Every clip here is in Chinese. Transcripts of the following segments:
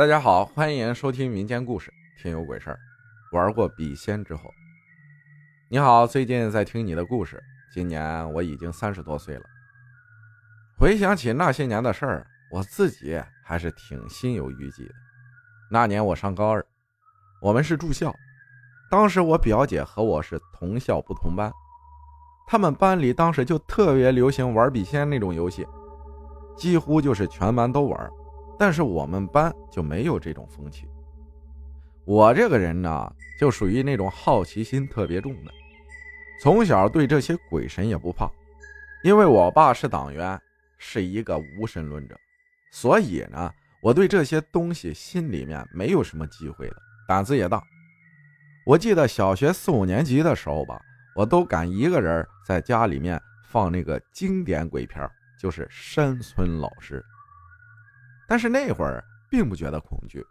大家好，欢迎收听民间故事《听有鬼事儿》。玩过笔仙之后，你好，最近在听你的故事。今年我已经三十多岁了。回想起那些年的事儿，我自己还是挺心有余悸的。那年我上高二，我们是住校，当时我表姐和我是同校不同班。他们班里当时就特别流行玩笔仙那种游戏，几乎就是全班都玩。但是我们班就没有这种风气。我这个人呢，就属于那种好奇心特别重的，从小对这些鬼神也不怕，因为我爸是党员，是一个无神论者，所以呢，我对这些东西心里面没有什么忌讳的，胆子也大。我记得小学四五年级的时候吧，我都敢一个人在家里面放那个经典鬼片，就是山村老师。但是那会儿并不觉得恐惧。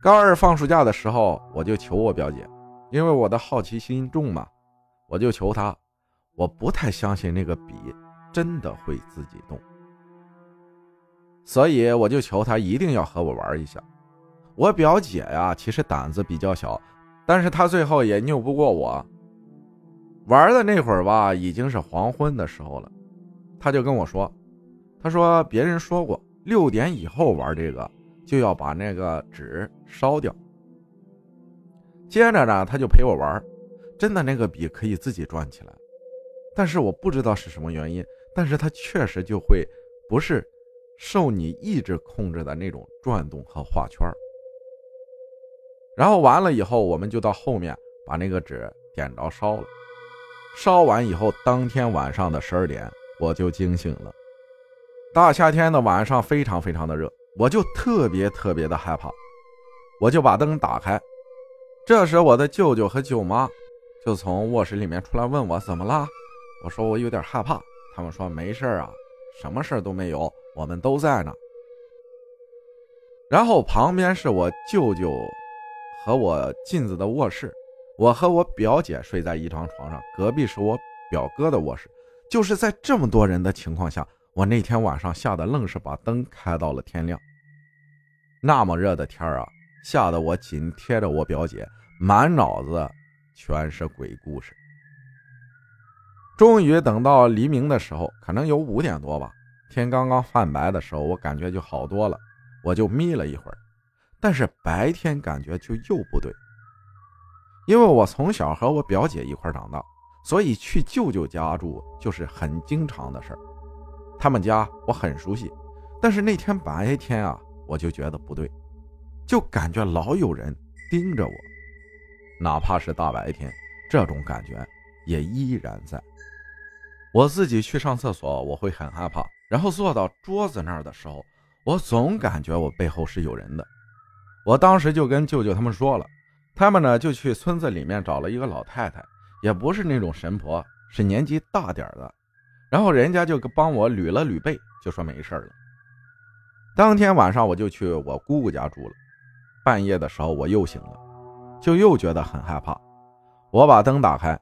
高二放暑假的时候，我就求我表姐，因为我的好奇心重嘛，我就求她。我不太相信那个笔真的会自己动，所以我就求她一定要和我玩一下。我表姐呀，其实胆子比较小，但是她最后也拗不过我。玩的那会儿吧，已经是黄昏的时候了，她就跟我说。他说：“别人说过，六点以后玩这个就要把那个纸烧掉。”接着呢，他就陪我玩，真的那个笔可以自己转起来，但是我不知道是什么原因，但是它确实就会不是受你意志控制的那种转动和画圈。然后完了以后，我们就到后面把那个纸点着烧了。烧完以后，当天晚上的十二点，我就惊醒了。大夏天的晚上非常非常的热，我就特别特别的害怕，我就把灯打开。这时我的舅舅和舅妈就从卧室里面出来问我怎么了，我说我有点害怕，他们说没事啊，什么事都没有，我们都在呢。然后旁边是我舅舅和我镜子的卧室，我和我表姐睡在一张床上，隔壁是我表哥的卧室，就是在这么多人的情况下。我那天晚上吓得愣是把灯开到了天亮。那么热的天啊，吓得我紧贴着我表姐，满脑子全是鬼故事。终于等到黎明的时候，可能有五点多吧，天刚刚泛白的时候，我感觉就好多了，我就眯了一会儿。但是白天感觉就又不对，因为我从小和我表姐一块长大，所以去舅舅家住就是很经常的事儿。他们家我很熟悉，但是那天白天啊，我就觉得不对，就感觉老有人盯着我，哪怕是大白天，这种感觉也依然在。我自己去上厕所，我会很害怕，然后坐到桌子那儿的时候，我总感觉我背后是有人的。我当时就跟舅舅他们说了，他们呢就去村子里面找了一个老太太，也不是那种神婆，是年纪大点的。然后人家就帮我捋了捋背，就说没事了。当天晚上我就去我姑姑家住了。半夜的时候我又醒了，就又觉得很害怕。我把灯打开，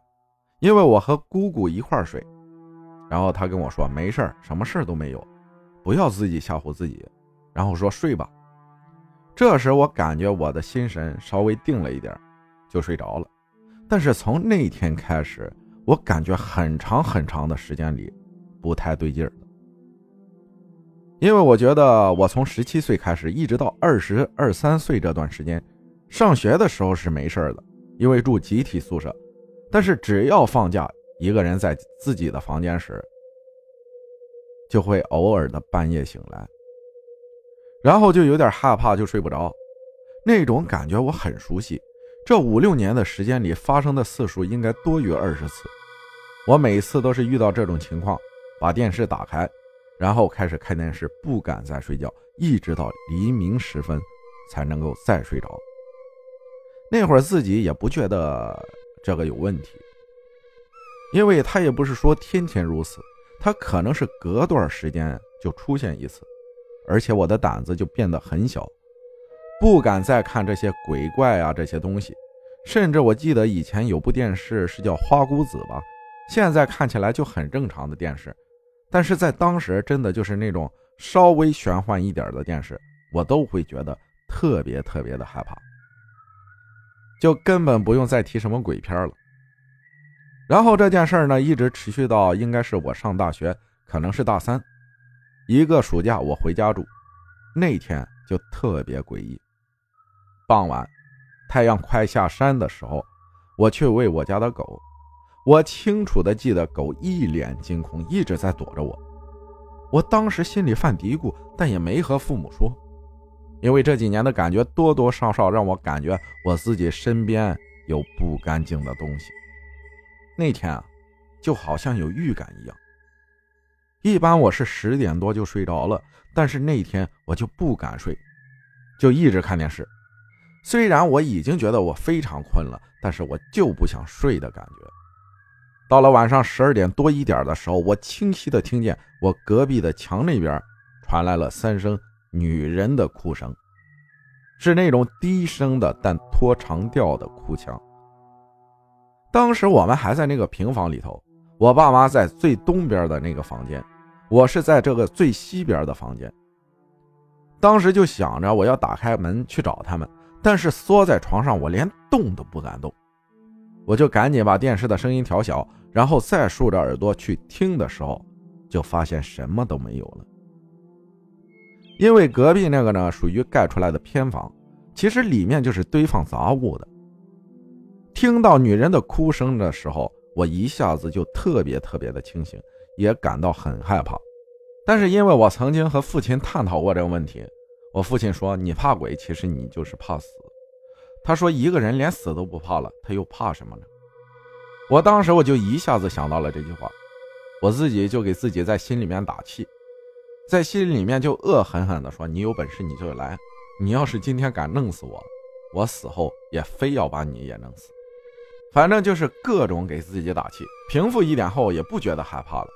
因为我和姑姑一块睡。然后她跟我说没事什么事都没有，不要自己吓唬自己。然后说睡吧。这时我感觉我的心神稍微定了一点，就睡着了。但是从那天开始，我感觉很长很长的时间里。不太对劲儿因为我觉得我从十七岁开始，一直到二十二三岁这段时间，上学的时候是没事的，因为住集体宿舍。但是只要放假，一个人在自己的房间时，就会偶尔的半夜醒来，然后就有点害怕，就睡不着。那种感觉我很熟悉，这五六年的时间里发生的次数应该多于二十次。我每次都是遇到这种情况。把电视打开，然后开始看电视，不敢再睡觉，一直到黎明时分才能够再睡着。那会儿自己也不觉得这个有问题，因为他也不是说天天如此，他可能是隔段时间就出现一次，而且我的胆子就变得很小，不敢再看这些鬼怪啊这些东西，甚至我记得以前有部电视是叫《花姑子》吧，现在看起来就很正常的电视。但是在当时，真的就是那种稍微玄幻一点的电视，我都会觉得特别特别的害怕，就根本不用再提什么鬼片了。然后这件事呢，一直持续到应该是我上大学，可能是大三，一个暑假我回家住，那天就特别诡异。傍晚，太阳快下山的时候，我去喂我家的狗，我清楚的记得狗一脸惊恐，一直在躲着我。我当时心里犯嘀咕，但也没和父母说。因为这几年的感觉多多少少让我感觉我自己身边有不干净的东西。那天啊，就好像有预感一样。一般我是十点多就睡着了，但是那天我就不敢睡，就一直看电视。虽然我已经觉得我非常困了，但是我就不想睡的感觉。到了晚上十二点多一点的时候，我清晰的听见我隔壁的墙那边传来了三声。女人的哭声，是那种低声的但拖长调的哭腔。当时我们还在那个平房里头，我爸妈在最东边的那个房间，我是在这个最西边的房间。当时就想着我要打开门去找他们，但是缩在床上，我连动都不敢动。我就赶紧把电视的声音调小，然后再竖着耳朵去听的时候，就发现什么都没有了。因为隔壁那个呢，属于盖出来的偏房，其实里面就是堆放杂物的。听到女人的哭声的时候，我一下子就特别特别的清醒，也感到很害怕。但是因为我曾经和父亲探讨过这个问题，我父亲说：“你怕鬼，其实你就是怕死。”他说：“一个人连死都不怕了，他又怕什么呢？”我当时我就一下子想到了这句话，我自己就给自己在心里面打气。在心里面就恶狠狠地说：“你有本事你就来，你要是今天敢弄死我，我死后也非要把你也弄死。”反正就是各种给自己打气。平复一点后，也不觉得害怕了。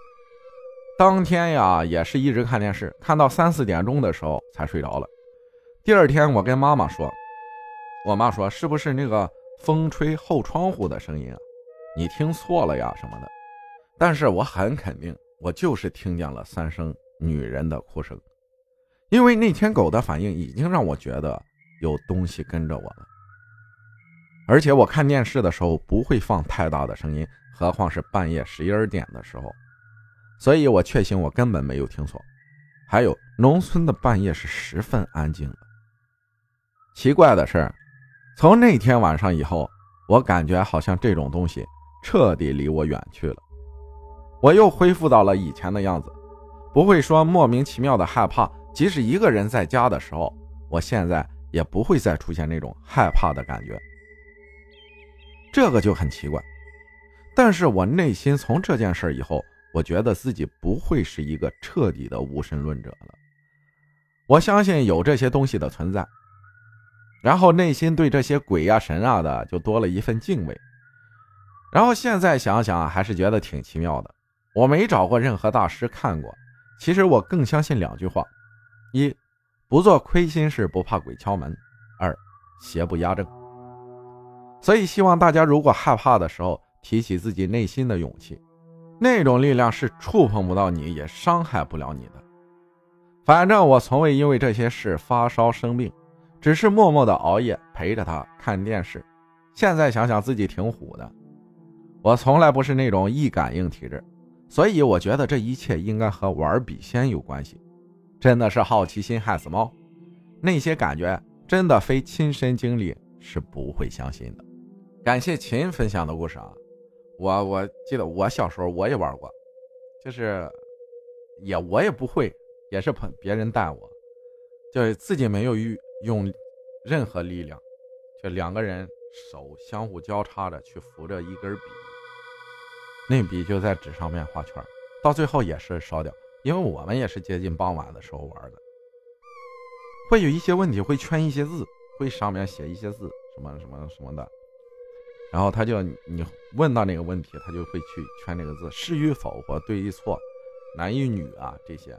当天呀，也是一直看电视，看到三四点钟的时候才睡着了。第二天，我跟妈妈说，我妈说：“是不是那个风吹后窗户的声音啊？你听错了呀什么的。”但是我很肯定，我就是听见了三声。女人的哭声，因为那天狗的反应已经让我觉得有东西跟着我了。而且我看电视的时候不会放太大的声音，何况是半夜十一二点的时候，所以我确信我根本没有听错。还有，农村的半夜是十分安静的。奇怪的是，从那天晚上以后，我感觉好像这种东西彻底离我远去了，我又恢复到了以前的样子。不会说莫名其妙的害怕，即使一个人在家的时候，我现在也不会再出现那种害怕的感觉。这个就很奇怪，但是我内心从这件事以后，我觉得自己不会是一个彻底的无神论者了。我相信有这些东西的存在，然后内心对这些鬼啊神啊的就多了一份敬畏。然后现在想想还是觉得挺奇妙的。我没找过任何大师看过。其实我更相信两句话：一，不做亏心事，不怕鬼敲门；二，邪不压正。所以希望大家如果害怕的时候，提起自己内心的勇气，那种力量是触碰不到你，也伤害不了你的。反正我从未因为这些事发烧生病，只是默默的熬夜陪着他看电视。现在想想自己挺虎的，我从来不是那种易感应体质。所以我觉得这一切应该和玩笔仙有关系，真的是好奇心害死猫，那些感觉真的非亲身经历是不会相信的。感谢秦分享的故事啊，我我记得我小时候我也玩过，就是也我也不会，也是朋别人带我，就是自己没有遇用任何力量，就两个人手相互交叉着去扶着一根笔。那笔就在纸上面画圈，到最后也是烧掉，因为我们也是接近傍晚的时候玩的，会有一些问题，会圈一些字，会上面写一些字，什么什么什么的，然后他就你问到那个问题，他就会去圈那个字，是与否或对与错，男与女啊这些。